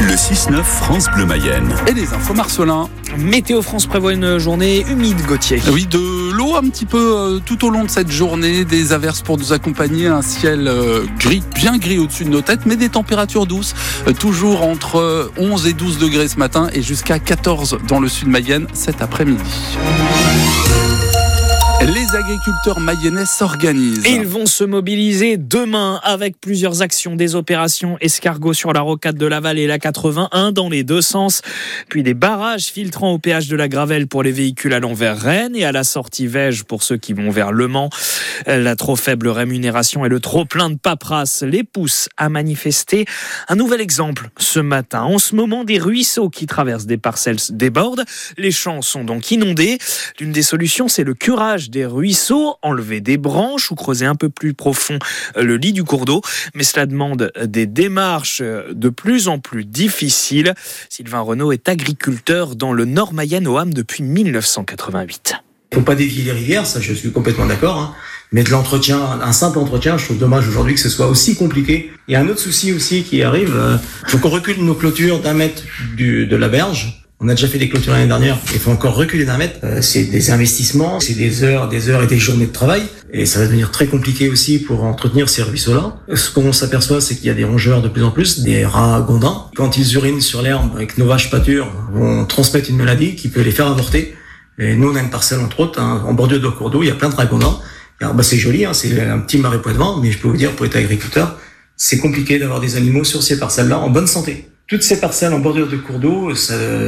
Le 6-9 France Bleu Mayenne. Et les infos Marcelin. Météo France prévoit une journée humide, Gauthier. Oui, de l'eau un petit peu euh, tout au long de cette journée, des averses pour nous accompagner, un ciel euh, gris, bien gris au-dessus de nos têtes, mais des températures douces, euh, toujours entre 11 et 12 degrés ce matin et jusqu'à 14 dans le sud Mayenne cet après-midi. Les agriculteurs mayennais s'organisent. Ils vont se mobiliser demain avec plusieurs actions, des opérations escargots sur la rocade de Laval et la 81 dans les deux sens, puis des barrages filtrant au péage de la Gravelle pour les véhicules allant vers Rennes et à la sortie Vège pour ceux qui vont vers Le Mans. La trop faible rémunération et le trop plein de paperasse les poussent à manifester. Un nouvel exemple ce matin. En ce moment, des ruisseaux qui traversent des parcelles débordent. Les champs sont donc inondés. L'une des solutions, c'est le curage des ruisseaux, enlever des branches ou creuser un peu plus profond euh, le lit du cours d'eau. Mais cela demande des démarches euh, de plus en plus difficiles. Sylvain Renault est agriculteur dans le Nord Mayenne au depuis 1988. Il faut pas dévier les rivières, ça je suis complètement d'accord. Hein. Mais de l'entretien, un simple entretien, je trouve dommage aujourd'hui que ce soit aussi compliqué. Il y a un autre souci aussi qui arrive. Euh, faut qu'on recule nos clôtures d'un mètre de la berge on a déjà fait des clôtures l'année dernière. Il faut encore reculer d'un mètre. Euh, c'est des investissements, c'est des heures, des heures et des journées de travail. Et ça va devenir très compliqué aussi pour entretenir ces ruisseaux-là. Ce qu'on s'aperçoit, c'est qu'il y a des rongeurs de plus en plus, des rats gondins. Quand ils urinent sur l'herbe avec nos vaches pâtures, vont transmettre une maladie qui peut les faire avorter. Et nous, on a une parcelle, entre autres, hein, en bordure de cours d'eau, il y a plein de dragondins. Alors, bah, c'est joli, hein, c'est un petit marais poitevin, mais je peux vous dire, pour être agriculteur, c'est compliqué d'avoir des animaux sur ces parcelles-là en bonne santé toutes ces parcelles en bordure de cours d'eau,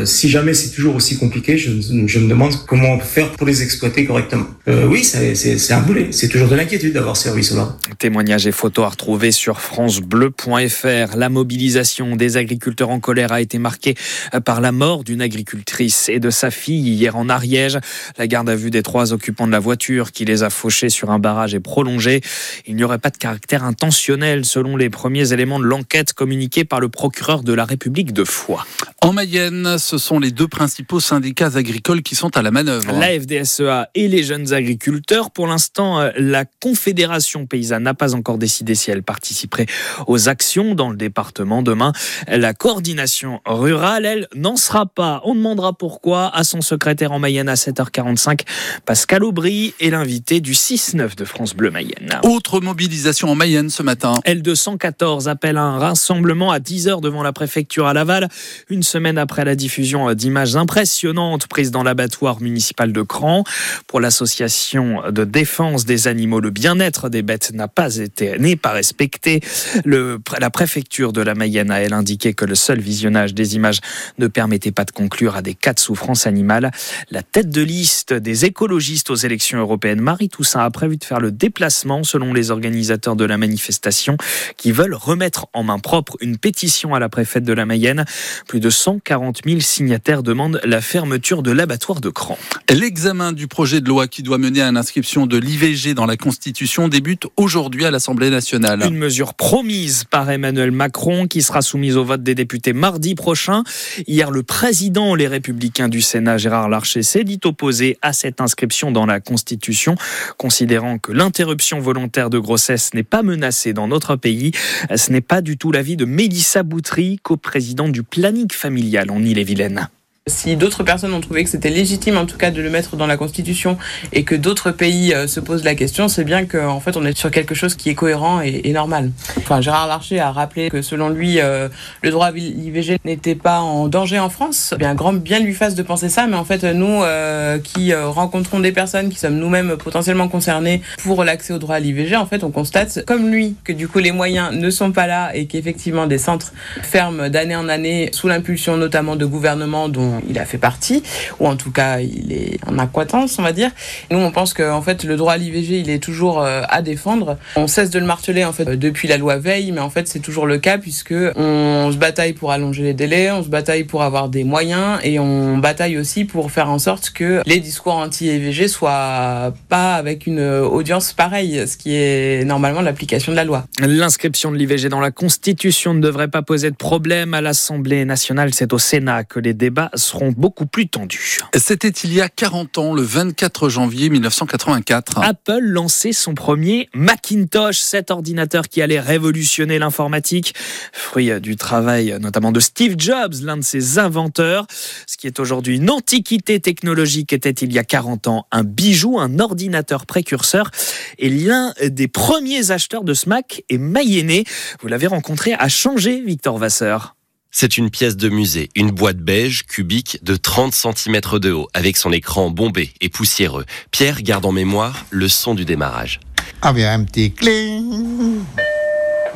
si jamais c'est toujours aussi compliqué, je, je, me demande comment faire pour les exploiter correctement. Euh, oui, c'est un boulet. C'est toujours de l'inquiétude d'avoir ces ruisseaux-là. Témoignages et photos à retrouver sur francebleu.fr. La mobilisation des agriculteurs en colère a été marquée par la mort d'une agricultrice et de sa fille hier en Ariège. La garde à vue des trois occupants de la voiture qui les a fauchés sur un barrage est prolongée. Il n'y aurait pas de caractère intentionnel selon les premiers éléments de l'enquête communiqués par le procureur de la République de Foix. En Mayenne, ce sont les deux principaux syndicats agricoles qui sont à la manœuvre. La FDSEA et les jeunes agriculteurs. Pour l'instant, euh, la Confédération paysanne n'a pas encore décidé si elle participerait aux actions dans le département demain. La coordination rurale, elle, n'en sera pas. On demandera pourquoi à son secrétaire en Mayenne à 7h45, Pascal Aubry est l'invité du 6-9 de France Bleu Mayenne. Autre mobilisation en Mayenne ce matin. L214 appelle un rassemblement à 10h devant la préfecture à Laval, une semaine après la diffusion d'images impressionnantes prises dans l'abattoir municipal de Cran. Pour l'association de défense des animaux, le bien-être des bêtes n'a pas été, n'est pas respecté. Le, la préfecture de la Mayenne a elle indiqué que le seul visionnage des images ne permettait pas de conclure à des cas de souffrance animale. La tête de liste des écologistes aux élections européennes, Marie Toussaint, a prévu de faire le déplacement selon les organisateurs de la manifestation qui veulent remettre en main propre une pétition à la préfète de de la Mayenne. Plus de 140 000 signataires demandent la fermeture de l'abattoir de Cran. L'examen du projet de loi qui doit mener à l'inscription de l'IVG dans la Constitution débute aujourd'hui à l'Assemblée nationale. Une mesure promise par Emmanuel Macron qui sera soumise au vote des députés mardi prochain. Hier, le président Les Républicains du Sénat, Gérard Larcher, s'est dit opposé à cette inscription dans la Constitution, considérant que l'interruption volontaire de grossesse n'est pas menacée dans notre pays. Ce n'est pas du tout l'avis de Mélissa Boutry, président du planning familial en Ille-et-Vilaine. Si d'autres personnes ont trouvé que c'était légitime en tout cas de le mettre dans la Constitution et que d'autres pays euh, se posent la question, c'est bien qu'en fait on est sur quelque chose qui est cohérent et, normal. Enfin, Gérard Larcher a rappelé que selon lui, euh, le droit à l'IVG n'était pas en danger en France. Bien grand bien lui fasse de penser ça, mais en fait nous euh, qui rencontrons des personnes qui sommes nous-mêmes potentiellement concernés pour l'accès au droit à l'IVG, en fait on constate comme lui que du coup les moyens ne sont pas là et qu'effectivement des centres ferment d'année en année sous l'impulsion notamment de gouvernements dont il a fait partie, ou en tout cas il est en acquaintance, on va dire. Nous, on pense que en fait le droit à l'IVG, il est toujours euh, à défendre. On cesse de le marteler en fait depuis la loi Veil, mais en fait c'est toujours le cas puisque on se bataille pour allonger les délais, on se bataille pour avoir des moyens et on bataille aussi pour faire en sorte que les discours anti-IVG soient pas avec une audience pareille, ce qui est normalement l'application de la loi. L'inscription de l'IVG dans la Constitution ne devrait pas poser de problème à l'Assemblée nationale. C'est au Sénat que les débats seront beaucoup plus tendus. C'était il y a 40 ans, le 24 janvier 1984. Apple lançait son premier Macintosh, cet ordinateur qui allait révolutionner l'informatique, fruit du travail notamment de Steve Jobs, l'un de ses inventeurs. Ce qui est aujourd'hui une antiquité technologique était il y a 40 ans un bijou, un ordinateur précurseur. Et l'un des premiers acheteurs de ce Mac est Mayenné. Vous l'avez rencontré à changer, Victor Vasseur. C'est une pièce de musée, une boîte beige cubique de 30 cm de haut, avec son écran bombé et poussiéreux. Pierre garde en mémoire le son du démarrage. Avec un petit cling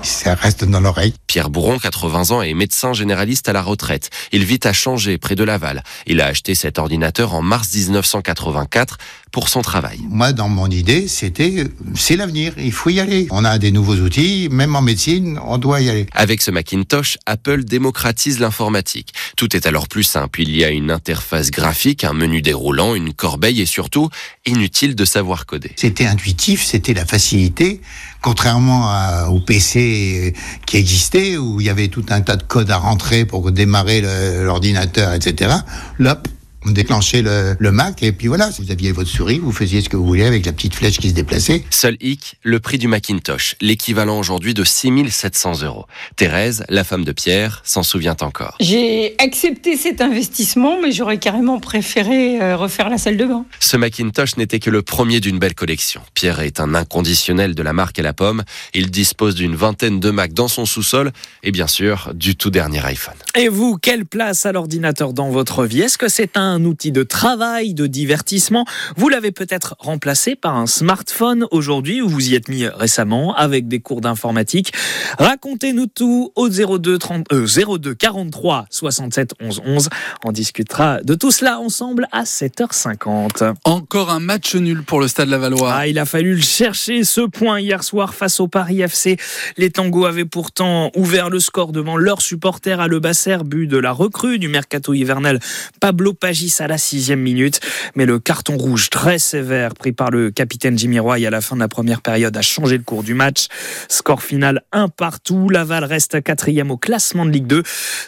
ça reste dans l'oreille. Pierre Bourron, 80 ans, est médecin généraliste à la retraite. Il vit à Changer, près de Laval. Il a acheté cet ordinateur en mars 1984 pour son travail. Moi, dans mon idée, c'était, c'est l'avenir. Il faut y aller. On a des nouveaux outils, même en médecine, on doit y aller. Avec ce Macintosh, Apple démocratise l'informatique. Tout est alors plus simple. Il y a une interface graphique, un menu déroulant, une corbeille et surtout, inutile de savoir coder. C'était intuitif, c'était la facilité. Contrairement au PC qui existait, où il y avait tout un tas de codes à rentrer pour démarrer l'ordinateur, etc. Là, on déclenchait le, Mac et puis voilà, vous aviez votre souris, vous faisiez ce que vous vouliez avec la petite flèche qui se déplaçait. Seul hic, le prix du Macintosh, l'équivalent aujourd'hui de 6700 euros. Thérèse, la femme de Pierre, s'en souvient encore. J'ai accepté cet investissement, mais j'aurais carrément préféré euh, refaire la salle de bain. Ce Macintosh n'était que le premier d'une belle collection. Pierre est un inconditionnel de la marque à la pomme. Il dispose d'une vingtaine de Mac dans son sous-sol et bien sûr du tout dernier iPhone. Et vous, quelle place à l'ordinateur dans votre vie? Est-ce que c'est un un outil de travail, de divertissement. Vous l'avez peut-être remplacé par un smartphone aujourd'hui ou vous y êtes mis récemment avec des cours d'informatique. Racontez-nous tout au 02, 30, 02 43 67 11 11. On discutera de tout cela ensemble à 7h50. Encore un match nul pour le Stade Lavallois. Ah, il a fallu le chercher ce point hier soir face au Paris FC. Les Tangos avaient pourtant ouvert le score devant leurs supporters à Le Basser, but de la recrue du mercato hivernal Pablo Pagis à la sixième minute. Mais le carton rouge très sévère pris par le capitaine Jimmy Roy à la fin de la première période a changé le cours du match. Score final un partout. Laval reste quatrième au classement de Ligue 2,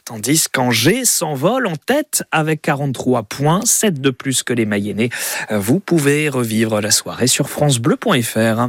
tandis qu'Angers s'envole en tête avec 43 points, 7 de plus que les Mayennais. Vous pouvez revivre la soirée sur francebleu.fr.